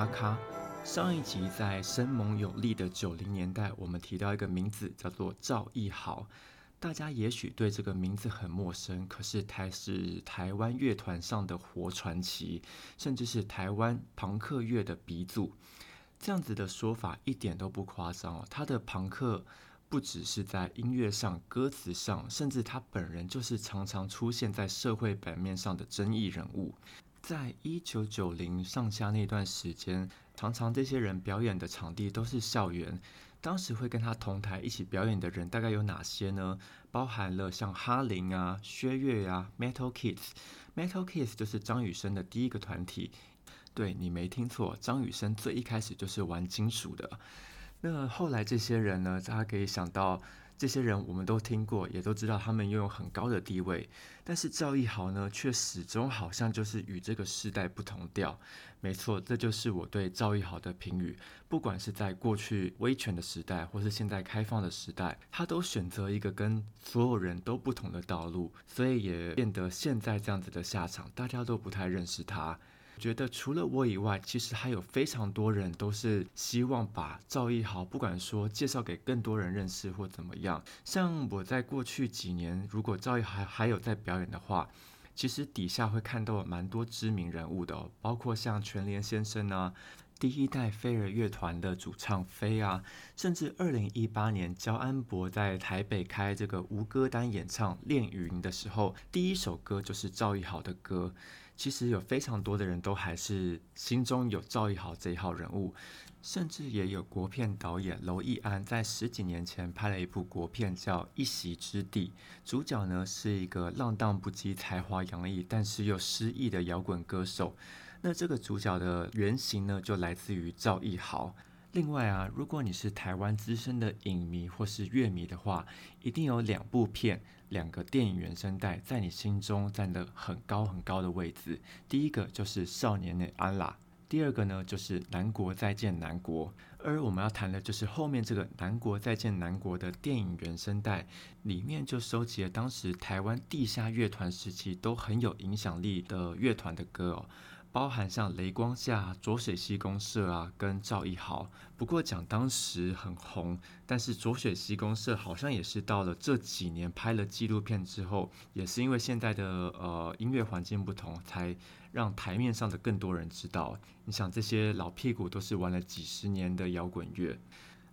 阿卡。上一集在生猛有力的九零年代，我们提到一个名字叫做赵奕豪。大家也许对这个名字很陌生，可是他是台湾乐团上的活传奇，甚至是台湾朋克乐的鼻祖。这样子的说法一点都不夸张哦。他的朋克不只是在音乐上、歌词上，甚至他本人就是常常出现在社会版面上的争议人物。在一九九零上下那段时间，常常这些人表演的场地都是校园。当时会跟他同台一起表演的人大概有哪些呢？包含了像哈林啊、薛岳啊、Metal Kids。Metal Kids 就是张雨生的第一个团体。对你没听错，张雨生最一开始就是玩金属的。那后来这些人呢，大家可以想到。这些人我们都听过，也都知道他们拥有很高的地位，但是赵一豪呢，却始终好像就是与这个时代不同调。没错，这就是我对赵一豪的评语。不管是在过去威权的时代，或是现在开放的时代，他都选择一个跟所有人都不同的道路，所以也变得现在这样子的下场，大家都不太认识他。觉得除了我以外，其实还有非常多人都是希望把赵一豪，不管说介绍给更多人认识或怎么样。像我在过去几年，如果赵一豪还有在表演的话，其实底下会看到蛮多知名人物的，包括像全联先生啊，第一代飞儿乐团的主唱飞啊，甚至二零一八年焦安博在台北开这个无歌单演唱《恋云》的时候，第一首歌就是赵奕豪的歌。其实有非常多的人都还是心中有赵奕豪这一号人物，甚至也有国片导演娄艺安在十几年前拍了一部国片叫《一席之地》，主角呢是一个浪荡不羁、才华洋溢，但是又失意的摇滚歌手。那这个主角的原型呢就来自于赵奕豪。另外啊，如果你是台湾资深的影迷或是乐迷的话，一定有两部片。两个电影原声带在你心中占了很高很高的位置。第一个就是《少年的安拉》，第二个呢就是《南国再见南国》。而我们要谈的就是后面这个《南国再见南国》的电影原声带，里面就收集了当时台湾地下乐团时期都很有影响力的乐团的歌哦。包含像雷光下、浊水溪公社啊，跟赵一豪。不过讲当时很红，但是浊水溪公社好像也是到了这几年拍了纪录片之后，也是因为现在的呃音乐环境不同，才让台面上的更多人知道。你想这些老屁股都是玩了几十年的摇滚乐，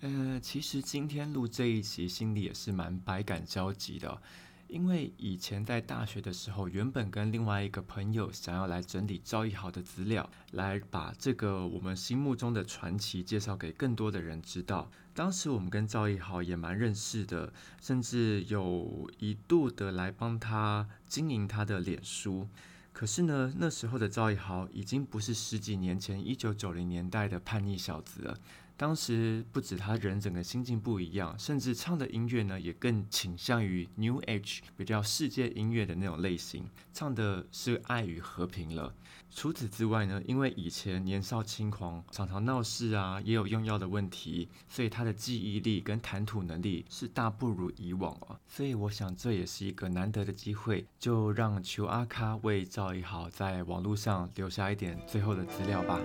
呃，其实今天录这一集，心里也是蛮百感交集的。因为以前在大学的时候，原本跟另外一个朋友想要来整理赵一豪的资料，来把这个我们心目中的传奇介绍给更多的人知道。当时我们跟赵一豪也蛮认识的，甚至有一度的来帮他经营他的脸书。可是呢，那时候的赵一豪已经不是十几年前一九九零年代的叛逆小子了。当时不止他人整个心境不一样，甚至唱的音乐呢也更倾向于 New Age 比较世界音乐的那种类型，唱的是爱与和平了。除此之外呢，因为以前年少轻狂，常常闹事啊，也有用药的问题，所以他的记忆力跟谈吐能力是大不如以往啊。所以我想这也是一个难得的机会，就让求阿卡为赵一豪在网络上留下一点最后的资料吧。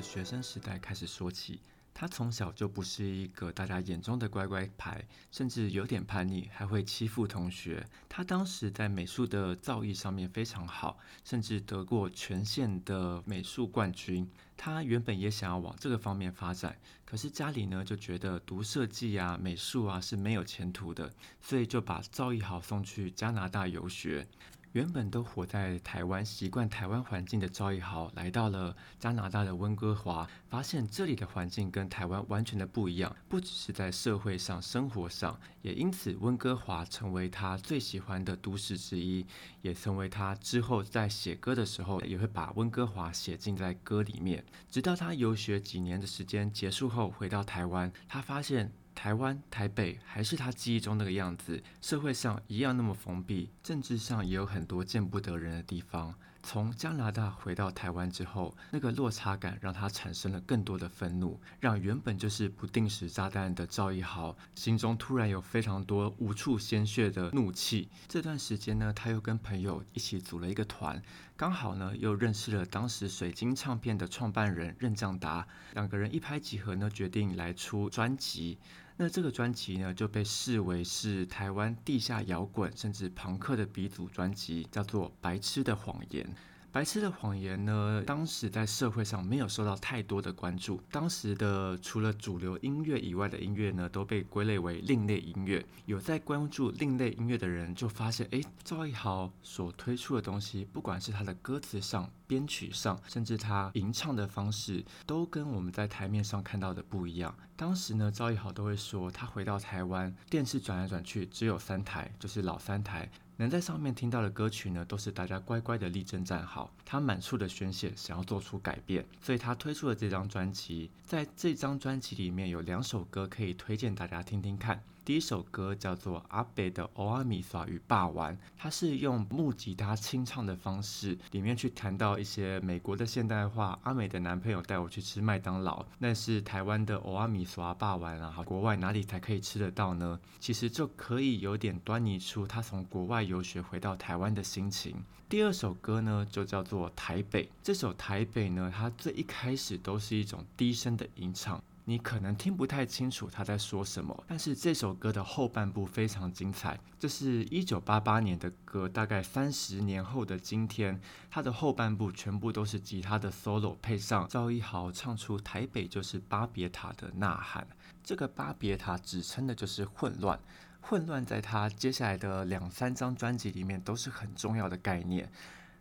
学生时代开始说起。他从小就不是一个大家眼中的乖乖牌，甚至有点叛逆，还会欺负同学。他当时在美术的造诣上面非常好，甚至得过全县的美术冠军。他原本也想要往这个方面发展，可是家里呢就觉得读设计啊、美术啊是没有前途的，所以就把造诣好送去加拿大游学。原本都活在台湾、习惯台湾环境的赵一豪，来到了加拿大的温哥华，发现这里的环境跟台湾完全的不一样，不只是在社会上、生活上，也因此温哥华成为他最喜欢的都市之一，也成为他之后在写歌的时候，也会把温哥华写进在歌里面。直到他游学几年的时间结束后，回到台湾，他发现。台湾台北还是他记忆中那个样子，社会上一样那么封闭，政治上也有很多见不得人的地方。从加拿大回到台湾之后，那个落差感让他产生了更多的愤怒，让原本就是不定时炸弹的赵一豪心中突然有非常多无处鲜血的怒气。这段时间呢，他又跟朋友一起组了一个团，刚好呢又认识了当时水晶唱片的创办人任将达，两个人一拍即合呢，决定来出专辑。那这个专辑呢，就被视为是台湾地下摇滚甚至朋克的鼻祖专辑，叫做《白痴的谎言》。白痴的谎言呢，当时在社会上没有受到太多的关注。当时的除了主流音乐以外的音乐呢，都被归类为另类音乐。有在关注另类音乐的人就发现，哎，赵一豪所推出的东西，不管是他的歌词上、编曲上，甚至他吟唱的方式，都跟我们在台面上看到的不一样。当时呢，赵一豪都会说，他回到台湾，电视转来转去只有三台，就是老三台。能在上面听到的歌曲呢，都是大家乖乖的立正站好。他满处的宣泄，想要做出改变，所以他推出了这张专辑。在这张专辑里面有两首歌可以推荐大家听听看。第一首歌叫做《阿北的欧阿米耍与霸王》，它是用木吉他清唱的方式，里面去谈到一些美国的现代化。阿美的男朋友带我去吃麦当劳，那是台湾的欧阿米耍霸王啊！国外哪里才可以吃得到呢？其实就可以有点端倪出他从国外游学回到台湾的心情。第二首歌呢，就叫做《台北》。这首《台北》呢，它最一开始都是一种低声的吟唱。你可能听不太清楚他在说什么，但是这首歌的后半部非常精彩。这是一九八八年的歌，大概三十年后的今天，它的后半部全部都是吉他的 solo，配上赵一豪唱出“台北就是巴别塔”的呐喊。这个巴别塔指称的就是混乱，混乱在他接下来的两三张专辑里面都是很重要的概念。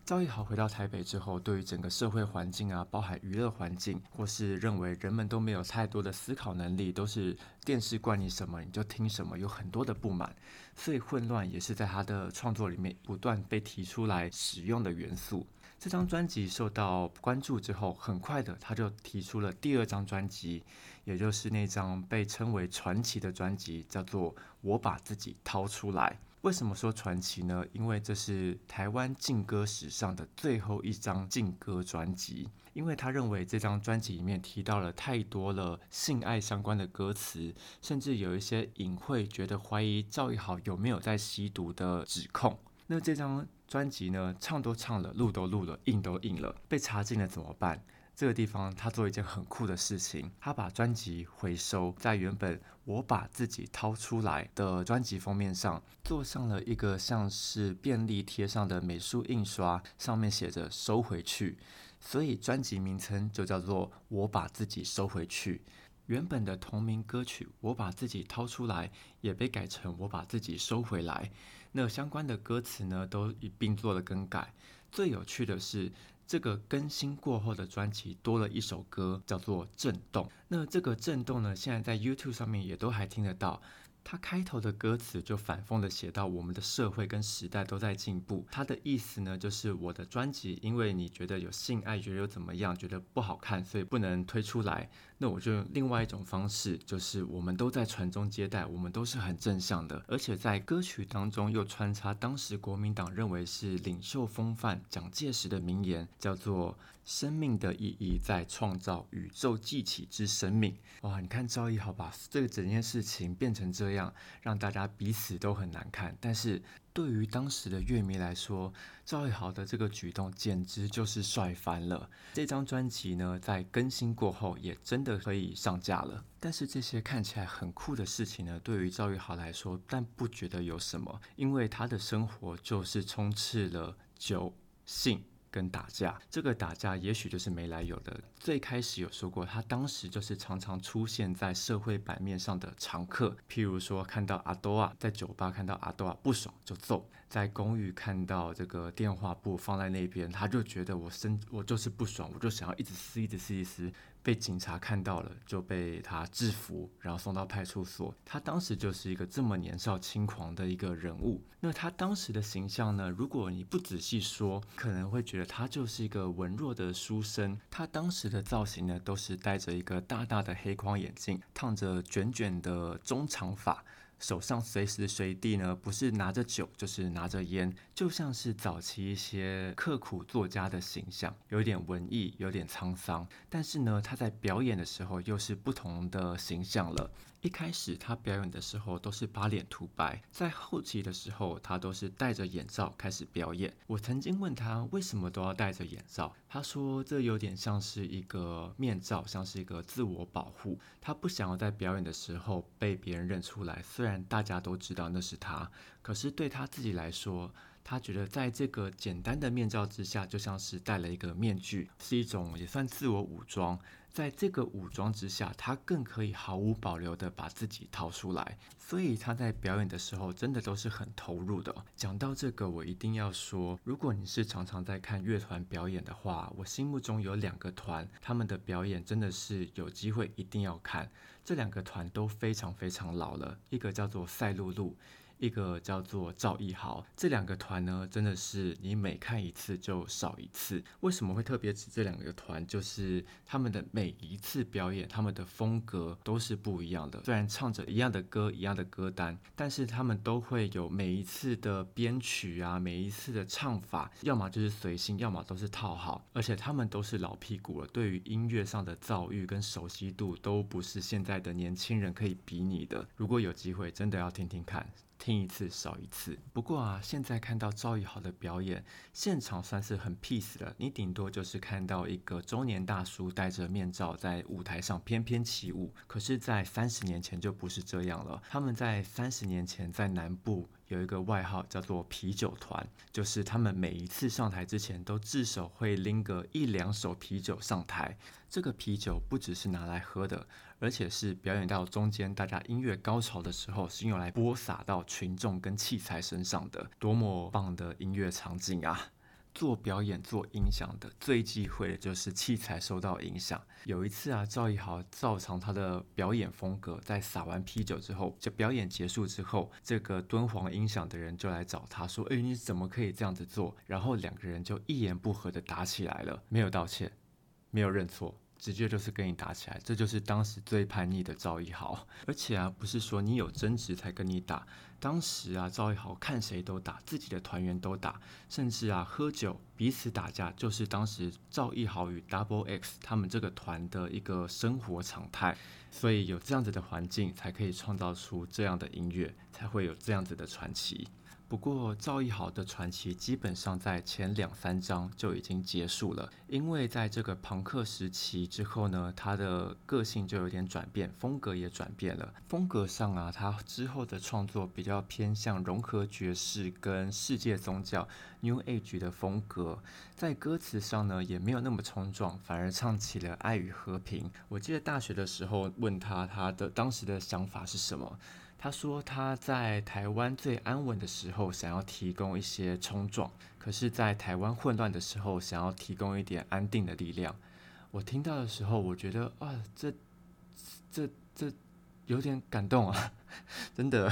赵一豪回到台北之后，对于整个社会环境啊，包含娱乐环境，或是认为人们都没有太多的思考能力，都是电视灌你什么你就听什么，有很多的不满，所以混乱也是在他的创作里面不断被提出来使用的元素。这张专辑受到关注之后，很快的他就提出了第二张专辑，也就是那张被称为传奇的专辑，叫做《我把自己掏出来》。为什么说传奇呢？因为这是台湾劲歌史上的最后一张劲歌专辑。因为他认为这张专辑里面提到了太多了性爱相关的歌词，甚至有一些隐晦，觉得怀疑赵一豪有没有在吸毒的指控。那这张专辑呢，唱都唱了，录都录了，印都印了，被查禁了怎么办？这个地方，他做一件很酷的事情，他把专辑回收，在原本我把自己掏出来的专辑封面上，做上了一个像是便利贴上的美术印刷，上面写着“收回去”，所以专辑名称就叫做《我把自己收回去》。原本的同名歌曲《我把自己掏出来》也被改成《我把自己收回来》，那相关的歌词呢，都一并做了更改。最有趣的是。这个更新过后的专辑多了一首歌，叫做《震动》。那这个《震动》呢，现在在 YouTube 上面也都还听得到。它开头的歌词就反讽的写到，我们的社会跟时代都在进步。它的意思呢，就是我的专辑，因为你觉得有性爱，觉得又怎么样，觉得不好看，所以不能推出来。那我就用另外一种方式，就是我们都在传宗接代，我们都是很正向的，而且在歌曲当中又穿插当时国民党认为是领袖风范蒋介石的名言，叫做。生命的意义在创造宇宙记起之生命。哇，你看赵一豪把这个整件事情变成这样，让大家彼此都很难看。但是对于当时的乐迷来说，赵一豪的这个举动简直就是帅翻了。这张专辑呢，在更新过后也真的可以上架了。但是这些看起来很酷的事情呢，对于赵玉豪来说，但不觉得有什么，因为他的生活就是充斥了酒性。跟打架，这个打架也许就是没来由的。最开始有说过，他当时就是常常出现在社会版面上的常客，譬如说看到阿多啊，在酒吧看到阿多啊不爽就揍，在公寓看到这个电话簿放在那边，他就觉得我生我就是不爽，我就想要一直撕一直撕一直撕。被警察看到了，就被他制服，然后送到派出所。他当时就是一个这么年少轻狂的一个人物。那他当时的形象呢？如果你不仔细说，可能会觉得他就是一个文弱的书生。他当时的造型呢，都是戴着一个大大的黑框眼镜，烫着卷卷的中长发。手上随时随地呢，不是拿着酒，就是拿着烟，就像是早期一些刻苦作家的形象，有点文艺，有点沧桑。但是呢，他在表演的时候又是不同的形象了。一开始他表演的时候都是把脸涂白，在后期的时候他都是戴着眼罩开始表演。我曾经问他为什么都要戴着眼罩，他说这有点像是一个面罩，像是一个自我保护。他不想要在表演的时候被别人认出来，虽然大家都知道那是他，可是对他自己来说，他觉得在这个简单的面罩之下，就像是戴了一个面具，是一种也算自我武装。在这个武装之下，他更可以毫无保留的把自己掏出来，所以他在表演的时候真的都是很投入的。讲到这个，我一定要说，如果你是常常在看乐团表演的话，我心目中有两个团，他们的表演真的是有机会一定要看。这两个团都非常非常老了，一个叫做赛璐璐。一个叫做赵艺豪，这两个团呢，真的是你每看一次就少一次。为什么会特别指这两个团？就是他们的每一次表演，他们的风格都是不一样的。虽然唱着一样的歌，一样的歌单，但是他们都会有每一次的编曲啊，每一次的唱法，要么就是随性，要么都是套好。而且他们都是老屁股了，对于音乐上的造诣跟熟悉度，都不是现在的年轻人可以比拟的。如果有机会，真的要听听看。听一次少一次。不过啊，现在看到赵宇豪的表演，现场算是很 peace 了。你顶多就是看到一个中年大叔戴着面罩在舞台上翩翩起舞。可是，在三十年前就不是这样了。他们在三十年前在南部。有一个外号叫做啤酒团，就是他们每一次上台之前都至少会拎个一两手啤酒上台。这个啤酒不只是拿来喝的，而且是表演到中间大家音乐高潮的时候，是用来播撒到群众跟器材身上的。多么棒的音乐场景啊！做表演、做音响的最忌讳的就是器材受到影响。有一次啊，赵一豪照常他的表演风格，在撒完啤酒之后，就表演结束之后，这个敦煌音响的人就来找他说：“哎，你怎么可以这样子做？”然后两个人就一言不合的打起来了，没有道歉，没有认错。直接就是跟你打起来，这就是当时最叛逆的赵一豪。而且啊，不是说你有争执才跟你打，当时啊，赵一豪看谁都打，自己的团员都打，甚至啊，喝酒彼此打架，就是当时赵一豪与 Double X 他们这个团的一个生活常态。所以有这样子的环境，才可以创造出这样的音乐，才会有这样子的传奇。不过赵艺豪的传奇基本上在前两三章就已经结束了，因为在这个朋克时期之后呢，他的个性就有点转变，风格也转变了。风格上啊，他之后的创作比较偏向融合爵士跟世界宗教 New Age 的风格，在歌词上呢也没有那么冲撞，反而唱起了爱与和平。我记得大学的时候问他，他的当时的想法是什么？他说他在台湾最安稳的时候想要提供一些冲撞，可是，在台湾混乱的时候想要提供一点安定的力量。我听到的时候，我觉得啊，这、这、这有点感动啊，真的。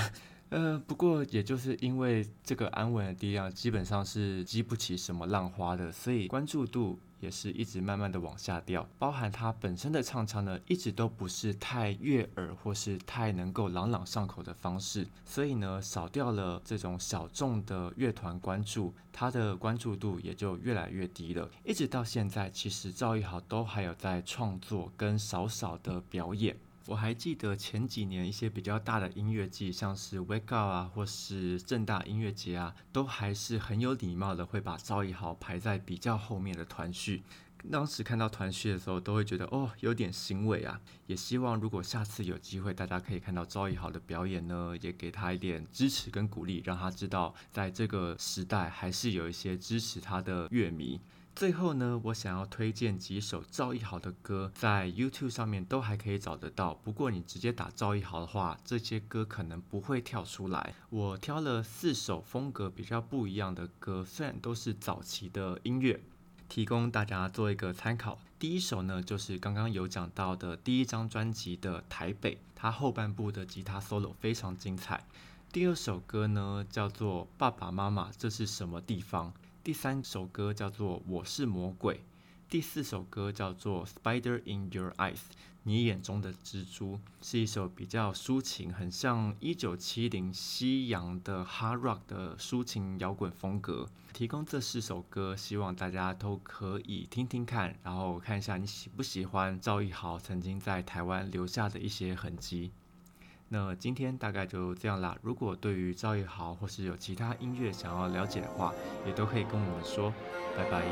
呃，不过也就是因为这个安稳的力量基本上是激不起什么浪花的，所以关注度。也是一直慢慢的往下掉，包含他本身的唱腔呢，一直都不是太悦耳或是太能够朗朗上口的方式，所以呢，少掉了这种小众的乐团关注，他的关注度也就越来越低了。一直到现在，其实赵一豪都还有在创作跟少少的表演。我还记得前几年一些比较大的音乐季，像是 Wake Up 啊，或是正大音乐节啊，都还是很有礼貌的，会把赵一豪排在比较后面的团序。当时看到团序的时候，都会觉得哦，有点欣慰啊。也希望如果下次有机会，大家可以看到赵一豪的表演呢，也给他一点支持跟鼓励，让他知道在这个时代还是有一些支持他的乐迷。最后呢，我想要推荐几首赵一豪的歌，在 YouTube 上面都还可以找得到。不过你直接打赵一豪的话，这些歌可能不会跳出来。我挑了四首风格比较不一样的歌，虽然都是早期的音乐。提供大家做一个参考。第一首呢，就是刚刚有讲到的第一张专辑的《台北》，它后半部的吉他 solo 非常精彩。第二首歌呢，叫做《爸爸妈妈这是什么地方》。第三首歌叫做《我是魔鬼》。第四首歌叫做《Spider in Your Eyes》，你眼中的蜘蛛，是一首比较抒情，很像一九七零西洋的 Hard Rock 的抒情摇滚风格。提供这四首歌，希望大家都可以听听看，然后看一下你喜不喜欢赵一豪曾经在台湾留下的一些痕迹。那今天大概就这样啦。如果对于赵一豪或是有其他音乐想要了解的话，也都可以跟我们说。拜拜。